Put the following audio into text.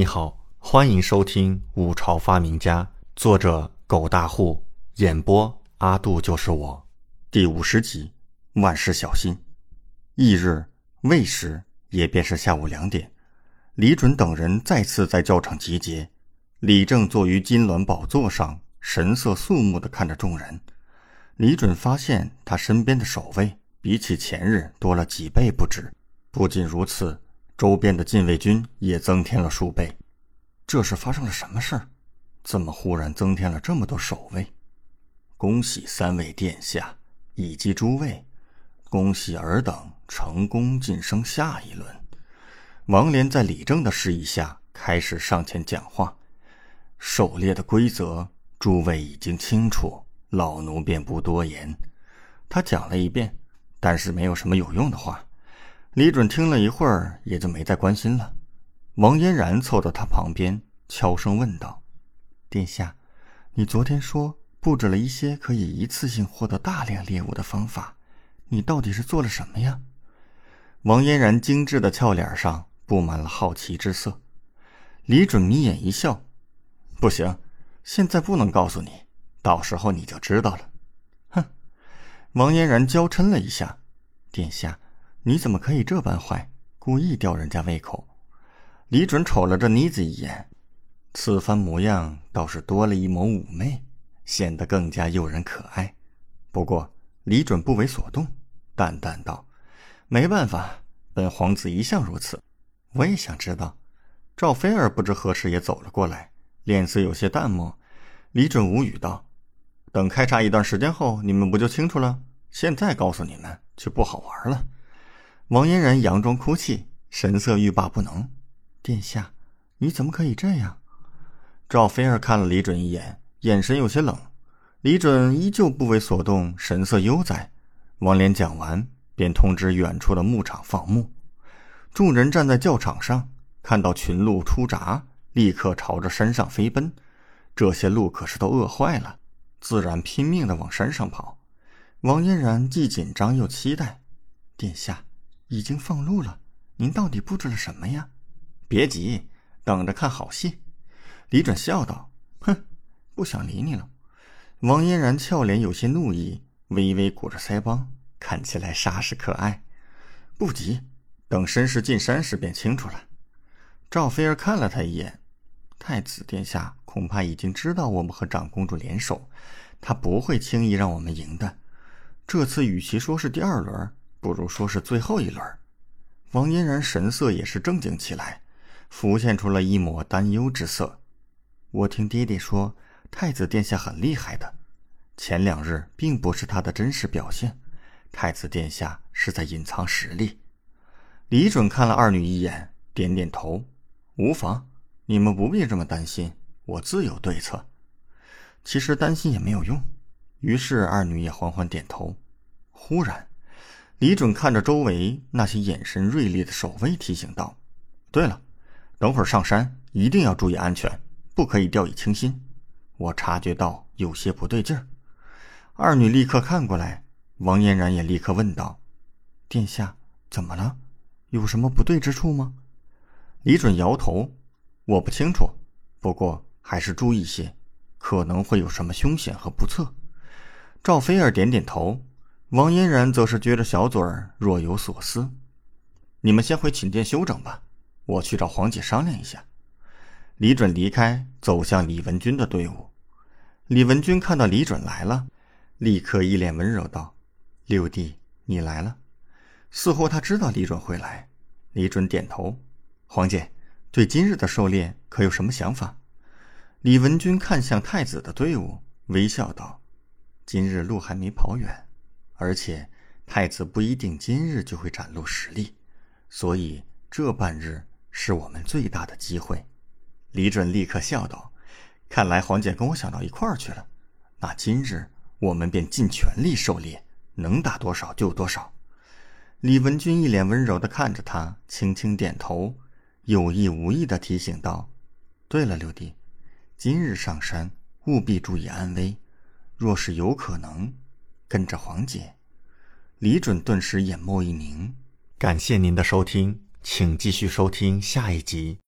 你好，欢迎收听《五朝发明家》，作者狗大户，演播阿杜就是我，第五十集。万事小心。翌日未时，也便是下午两点，李准等人再次在教场集结。李正坐于金銮宝座上，神色肃穆地看着众人。李准发现他身边的守卫比起前日多了几倍不止。不仅如此。周边的禁卫军也增添了数倍，这是发生了什么事儿？怎么忽然增添了这么多守卫？恭喜三位殿下以及诸位，恭喜尔等成功晋升下一轮。王连在李正的示意下开始上前讲话：“狩猎的规则，诸位已经清楚，老奴便不多言。”他讲了一遍，但是没有什么有用的话。李准听了一会儿，也就没再关心了。王嫣然凑到他旁边，悄声问道：“殿下，你昨天说布置了一些可以一次性获得大量猎物的方法，你到底是做了什么呀？”王嫣然精致的俏脸上布满了好奇之色。李准眯眼一笑：“不行，现在不能告诉你，到时候你就知道了。”哼！王嫣然娇嗔了一下：“殿下。”你怎么可以这般坏，故意吊人家胃口？李准瞅了这妮子一眼，此番模样倒是多了一抹妩媚，显得更加诱人可爱。不过李准不为所动，淡淡道：“没办法，本皇子一向如此。我也想知道。”赵菲儿不知何时也走了过来，脸色有些淡漠。李准无语道：“等开查一段时间后，你们不就清楚了？现在告诉你们，就不好玩了。”王嫣然佯装哭泣，神色欲罢不能。殿下，你怎么可以这样？赵飞儿看了李准一眼，眼神有些冷。李准依旧不为所动，神色悠哉。王莲讲完，便通知远处的牧场放牧。众人站在教场上，看到群鹿出闸，立刻朝着山上飞奔。这些鹿可是都饿坏了，自然拼命的往山上跑。王嫣然既紧张又期待，殿下。已经放路了，您到底布置了什么呀？别急，等着看好戏。李准笑道：“哼，不想理你了。”王嫣然俏脸有些怒意，微微鼓着腮帮，看起来煞是可爱。不急，等绅士进山时便清楚了。赵菲儿看了他一眼，太子殿下恐怕已经知道我们和长公主联手，他不会轻易让我们赢的。这次与其说是第二轮。不如说是最后一轮。王嫣然神色也是正经起来，浮现出了一抹担忧之色。我听爹爹说，太子殿下很厉害的，前两日并不是他的真实表现，太子殿下是在隐藏实力。李准看了二女一眼，点点头，无妨，你们不必这么担心，我自有对策。其实担心也没有用，于是二女也缓缓点头。忽然。李准看着周围那些眼神锐利的守卫，提醒道：“对了，等会儿上山一定要注意安全，不可以掉以轻心。我察觉到有些不对劲儿。”二女立刻看过来，王嫣然也立刻问道：“殿下，怎么了？有什么不对之处吗？”李准摇头：“我不清楚，不过还是注意些，可能会有什么凶险和不测。”赵菲儿点点头。王嫣然则是撅着小嘴儿，若有所思。你们先回寝殿休整吧，我去找黄姐商量一下。李准离开，走向李文君的队伍。李文君看到李准来了，立刻一脸温柔道：“六弟，你来了。”似乎他知道李准会来。李准点头：“黄姐，对今日的狩猎可有什么想法？”李文君看向太子的队伍，微笑道：“今日路还没跑远。”而且，太子不一定今日就会展露实力，所以这半日是我们最大的机会。李准立刻笑道：“看来黄姐跟我想到一块儿去了。那今日我们便尽全力狩猎，能打多少就多少。”李文君一脸温柔的看着他，轻轻点头，有意无意的提醒道：“对了，六弟，今日上山务必注意安危，若是有可能。”跟着黄姐，李准顿时眼眸一凝。感谢您的收听，请继续收听下一集。